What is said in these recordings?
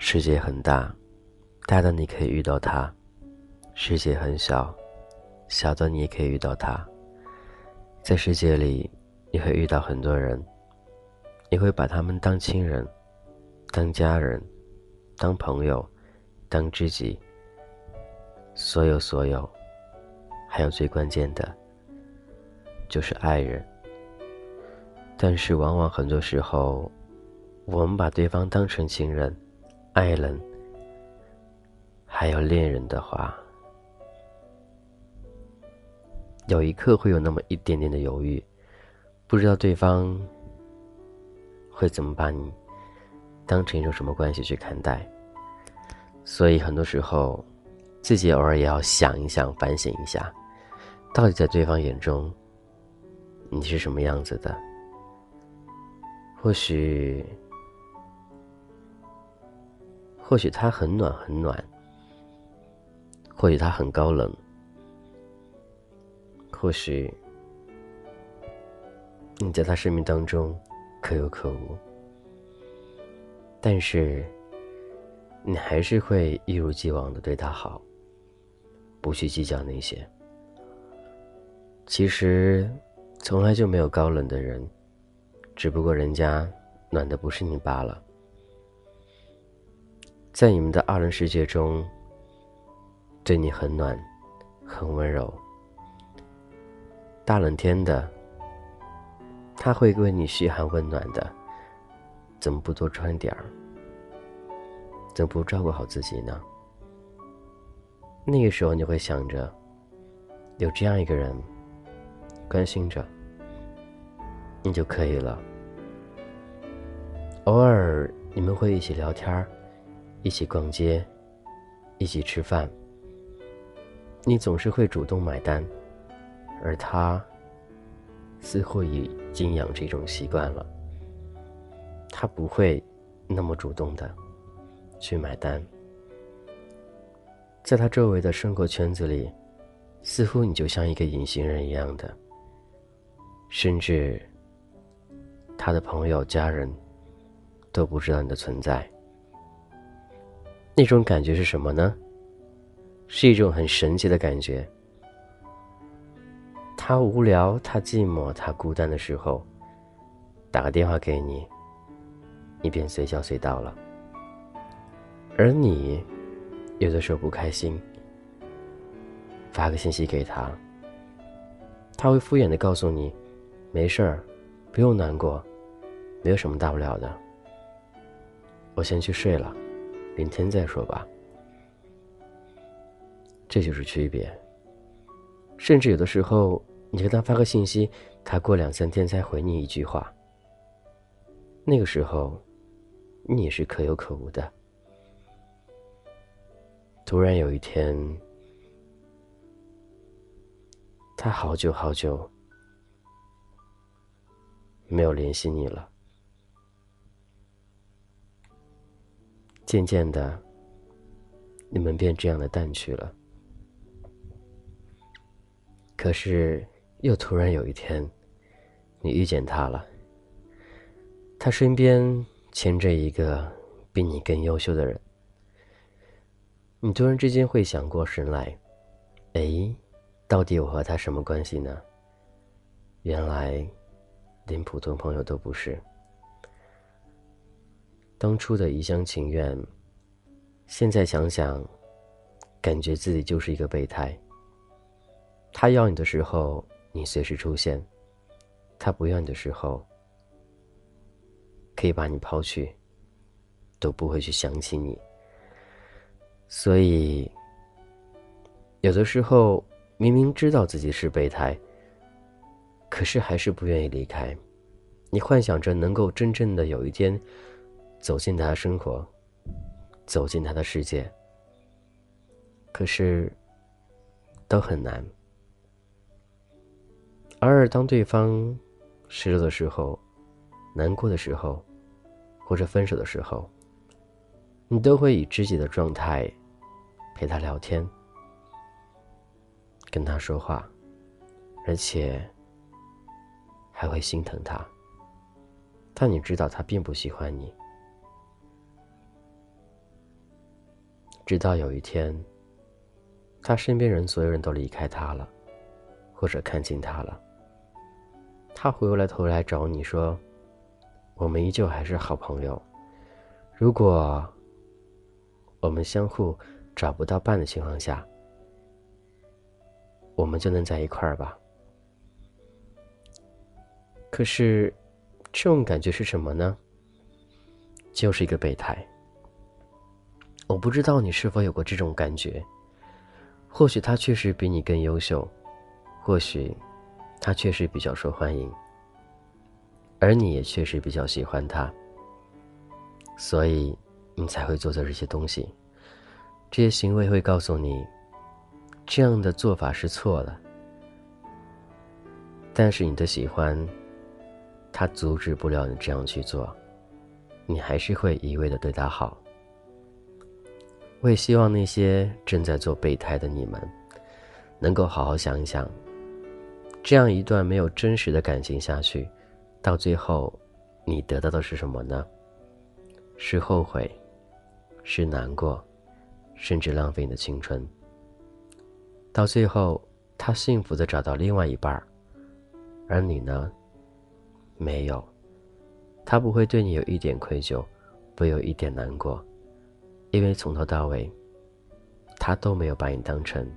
世界很大，大的你可以遇到他；世界很小，小的你也可以遇到他。在世界里，你会遇到很多人，你会把他们当亲人、当家人、当朋友、当知己。所有所有，还有最关键的，就是爱人。但是，往往很多时候，我们把对方当成情人。爱人，还有恋人的话，有一刻会有那么一点点的犹豫，不知道对方会怎么把你当成一种什么关系去看待。所以很多时候，自己偶尔也要想一想、反省一下，到底在对方眼中你是什么样子的？或许。或许他很暖很暖，或许他很高冷，或许你在他生命当中可有可无，但是你还是会一如既往的对他好，不去计较那些。其实从来就没有高冷的人，只不过人家暖的不是你罢了。在你们的二人世界中，对你很暖，很温柔。大冷天的，他会为你嘘寒问暖的，怎么不多穿点儿？怎么不照顾好自己呢？那个时候你会想着，有这样一个人关心着，你就可以了。偶尔你们会一起聊天。一起逛街，一起吃饭。你总是会主动买单，而他似乎已经养成一种习惯了。他不会那么主动的去买单，在他周围的生活圈子里，似乎你就像一个隐形人一样的，甚至他的朋友、家人都不知道你的存在。那种感觉是什么呢？是一种很神奇的感觉。他无聊，他寂寞，他孤单的时候，打个电话给你，你便随叫随到了。而你有的时候不开心，发个信息给他，他会敷衍的告诉你：“没事儿，不用难过，没有什么大不了的。”我先去睡了。明天再说吧。这就是区别。甚至有的时候，你给他发个信息，他过两三天才回你一句话。那个时候，你也是可有可无的。突然有一天，他好久好久没有联系你了。渐渐的，你们便这样的淡去了。可是，又突然有一天，你遇见他了。他身边牵着一个比你更优秀的人。你突然之间会想过神来，哎，到底我和他什么关系呢？原来，连普通朋友都不是。当初的一厢情愿，现在想想，感觉自己就是一个备胎。他要你的时候，你随时出现；他不要你的时候，可以把你抛去，都不会去想起你。所以，有的时候明明知道自己是备胎，可是还是不愿意离开。你幻想着能够真正的有一天。走进他的生活，走进他的世界。可是，都很难。偶尔，当对方失落的时候、难过的时候，或者分手的时候，你都会以知己的状态陪他聊天。跟他说话，而且还会心疼他。但你知道他并不喜欢你。直到有一天，他身边人所有人都离开他了，或者看清他了，他回过来头来找你说：“我们依旧还是好朋友。如果我们相互找不到伴的情况下，我们就能在一块儿吧。”可是，这种感觉是什么呢？就是一个备胎。我不知道你是否有过这种感觉。或许他确实比你更优秀，或许他确实比较受欢迎，而你也确实比较喜欢他，所以你才会做这些东西。这些行为会告诉你，这样的做法是错了。但是你的喜欢，他阻止不了你这样去做，你还是会一味的对他好。我也希望那些正在做备胎的你们，能够好好想一想，这样一段没有真实的感情下去，到最后，你得到的是什么呢？是后悔，是难过，甚至浪费你的青春。到最后，他幸福的找到另外一半，而你呢？没有，他不会对你有一点愧疚，不有一点难过。因为从头到尾，他都没有把你当成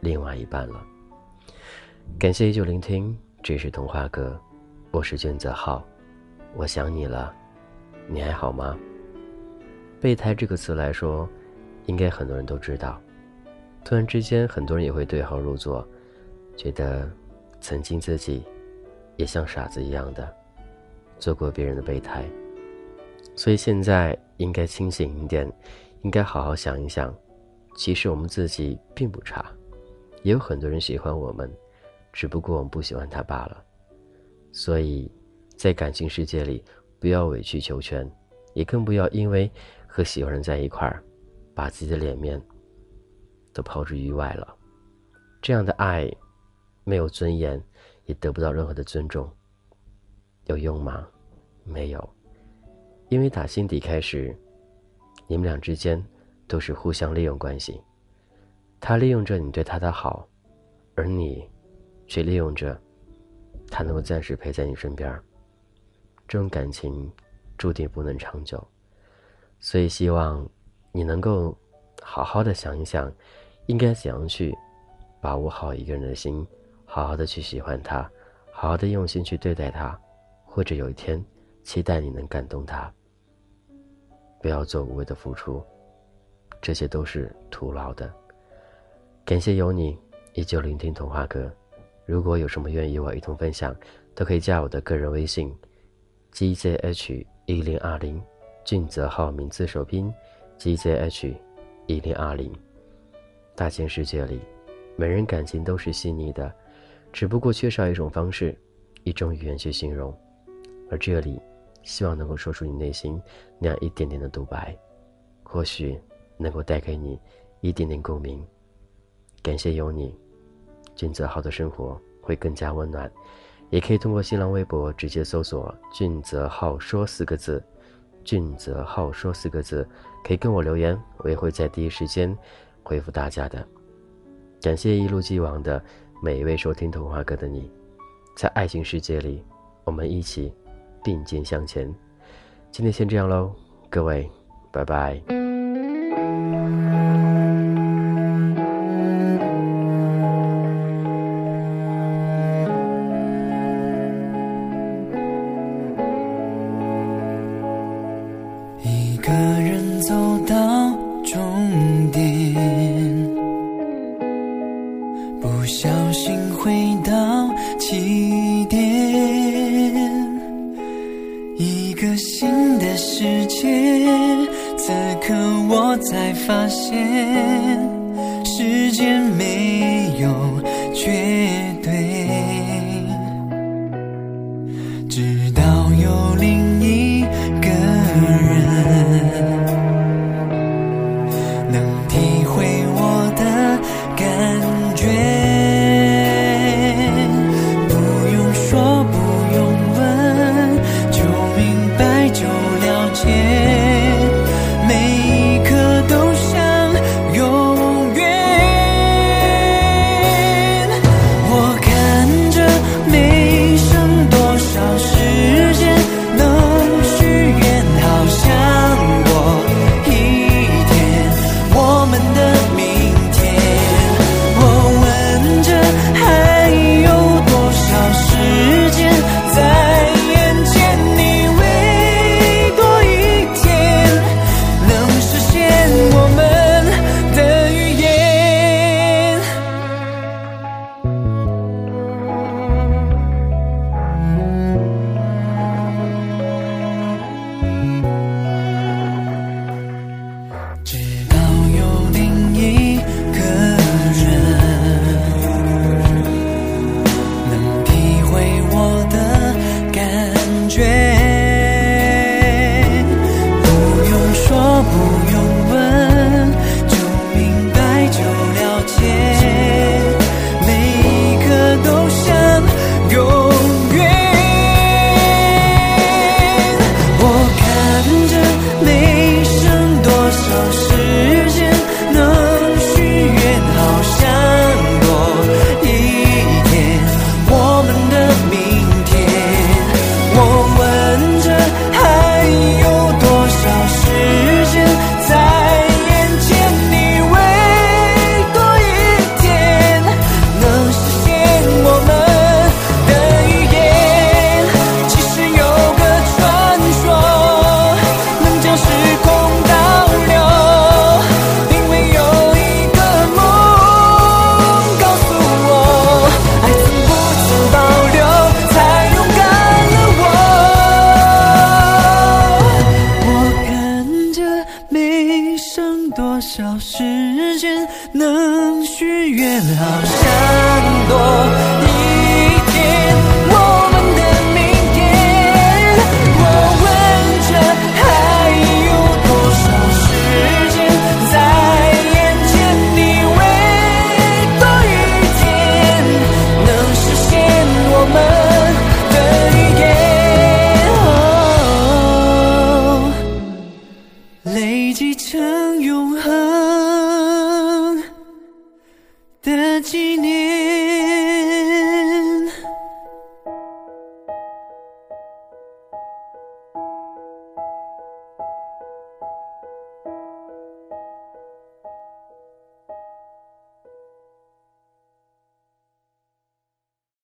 另外一半了。感谢依旧聆听，这是童话哥，我是卷泽浩，我想你了，你还好吗？备胎这个词来说，应该很多人都知道。突然之间，很多人也会对号入座，觉得曾经自己也像傻子一样的做过别人的备胎。所以现在应该清醒一点，应该好好想一想，其实我们自己并不差，也有很多人喜欢我们，只不过我们不喜欢他罢了。所以，在感情世界里，不要委曲求全，也更不要因为和喜欢人在一块儿，把自己的脸面都抛之于外了。这样的爱，没有尊严，也得不到任何的尊重，有用吗？没有。因为打心底开始，你们俩之间都是互相利用关系。他利用着你对他的好，而你却利用着他能够暂时陪在你身边。这种感情注定不能长久，所以希望你能够好好的想一想，应该怎样去把握好一个人的心，好好的去喜欢他，好好的用心去对待他，或者有一天。期待你能感动他。不要做无谓的付出，这些都是徒劳的。感谢有你依旧聆听童话哥。如果有什么愿意我一同分享，都可以加我的个人微信：gzh 一零二零，俊泽号名字首拼：gzh 一零二零。大千世界里，每人感情都是细腻的，只不过缺少一种方式，一种语言去形容，而这里。希望能够说出你内心那样一点点的独白，或许能够带给你一点点共鸣。感谢有你，俊泽浩的生活会更加温暖。也可以通过新浪微博直接搜索“俊泽浩说”四个字，“俊泽浩说”四个字，可以跟我留言，我也会在第一时间回复大家的。感谢一如既往的每一位收听童话歌的你，在爱情世界里，我们一起。并肩向前，今天先这样喽，各位，拜拜。一个人走到月亮想多一天，我们的明天。我问着还有多少时间在眼前？你为多一天，能实现我们的预言？累积成。